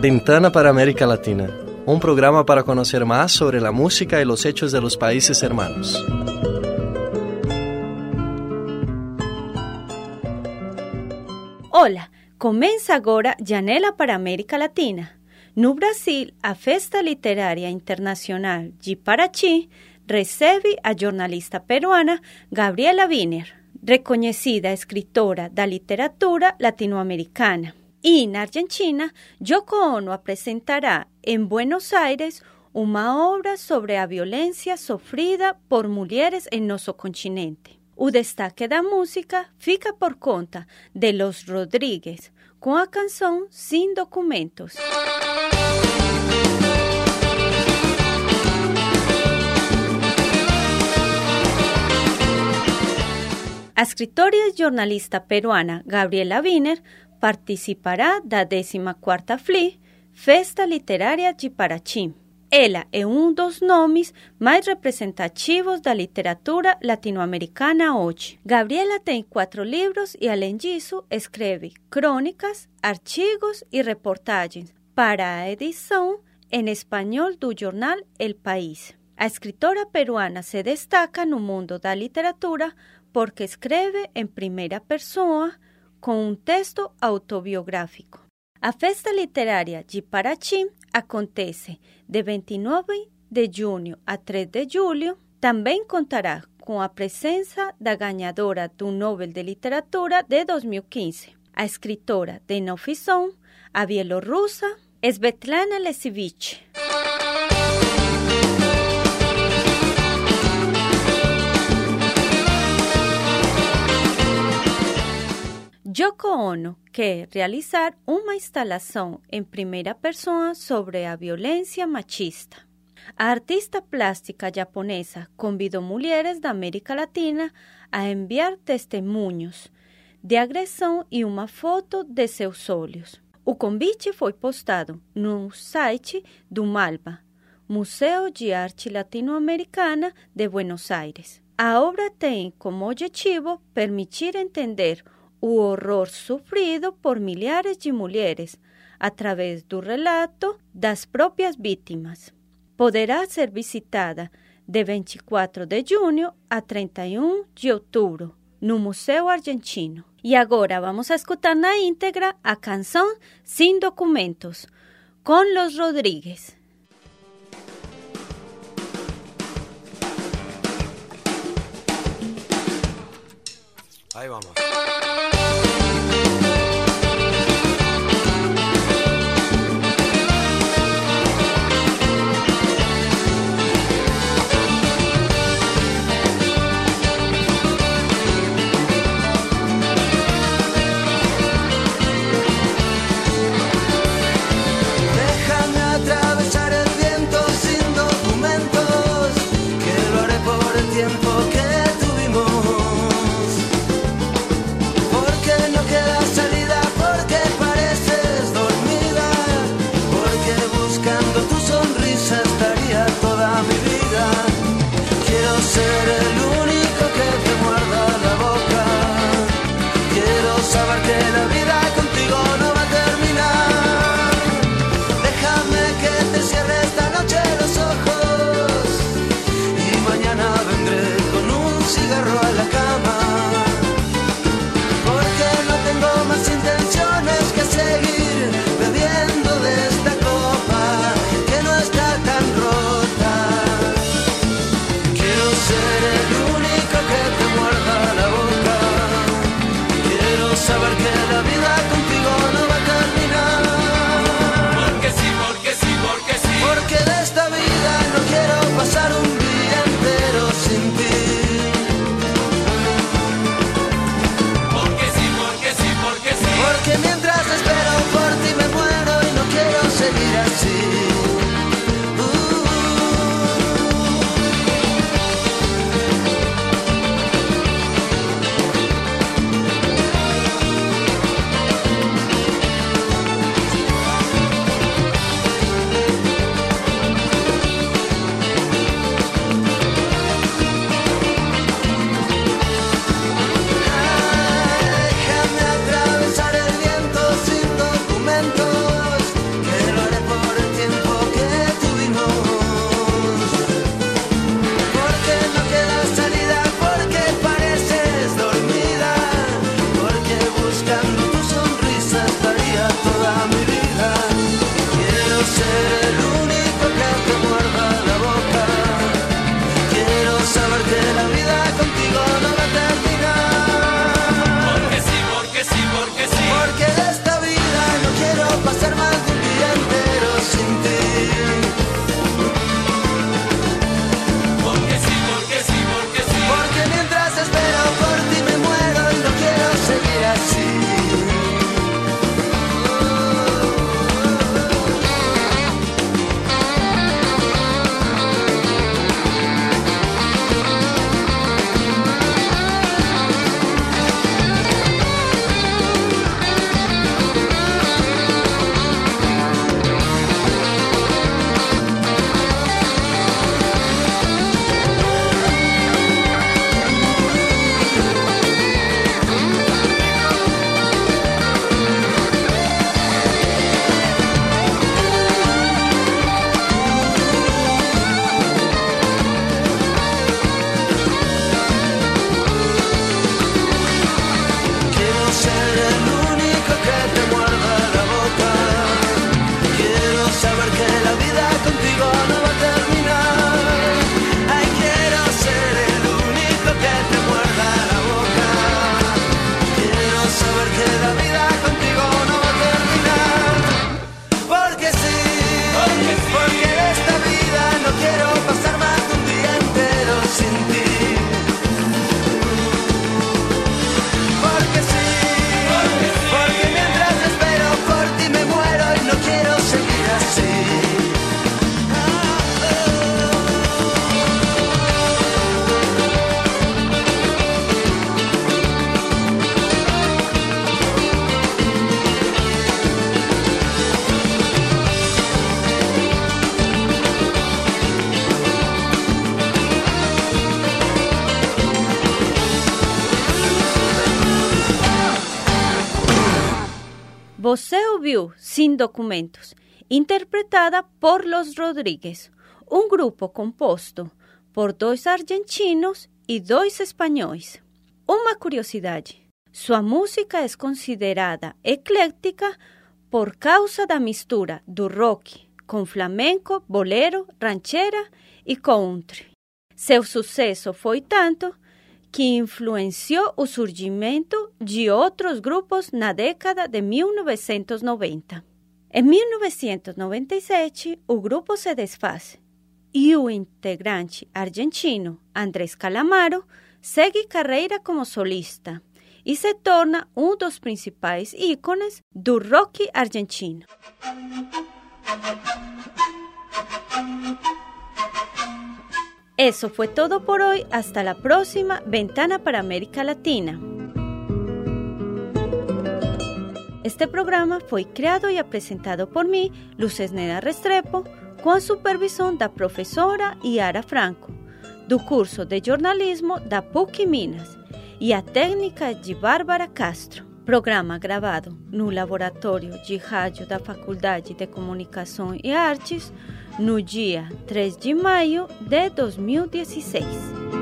Ventana para América Latina, un programa para conocer más sobre la música y los hechos de los países hermanos. Hola, comienza agora Janela para América Latina. No Brasil, a Festa Literária Internacional de Paraty recebe a jornalista peruana Gabriela Wiener, reconhecida escritora da literatura latinoamericana. Y en Argentina, Yoko Ono presentará en Buenos Aires una obra sobre la violencia sufrida por mujeres en nuestro continente. O destaque da música fica por conta de Los Rodríguez, con la canción Sin Documentos. A escritora y jornalista peruana Gabriela Wiener participará da 14ª FLI, Festa Literária de Paraty. Ela é um dos nomes mais representativos da literatura latino-americana hoje. Gabriela tem quatro livros e, além disso, escreve crônicas, artigos e reportagens para a edição em espanhol do jornal El País. A escritora peruana se destaca no mundo da literatura porque escreve em primeira pessoa com um texto autobiográfico. A festa literária de acontece de 29 de junho a 3 de julho. Também contará com a presença da ganhadora do Nobel de Literatura de 2015, a escritora de não a bielorrussa Svetlana Lesivich. Yoko Ono quer realizar uma instalação em primeira pessoa sobre a violência machista. A artista plástica japonesa convidou mulheres da América Latina a enviar testemunhos de agressão e uma foto de seus olhos. O convite foi postado no site do MALBA, Museu de Arte Latino-Americana de Buenos Aires. A obra tem como objetivo permitir entender o horror sofrido por milhares de mulheres através do relato das próprias vítimas. Poderá ser visitada de 24 de junho a 31 de outubro no Museu Argentino. E agora vamos a escutar na íntegra a canção Sin Documentos, com Los Rodríguez. Ahí vamos. La vida Você ouviu Sin Documentos, interpretada por Los Rodríguez, um grupo composto por dois argentinos e dois espanhóis. Uma curiosidade: sua música é considerada ecléctica por causa da mistura do rock com flamenco, bolero, ranchera e country. Seu sucesso foi tanto que influenciou o surgimento de outros grupos na década de 1990. Em 1997, o grupo se desfaz e o integrante argentino Andrés Calamaro segue carreira como solista e se torna um dos principais ícones do rock argentino. Eso fue todo por hoy. Hasta la próxima Ventana para América Latina. Este programa foi criado e apresentado por mim, Luces Neda Restrepo, com a supervisão da professora Yara Franco, do curso de jornalismo da PUC Minas, e a técnica de Bárbara Castro. Programa gravado no Laboratório de Rádio da Faculdade de Comunicação e Artes no dia 3 de maio de 2016.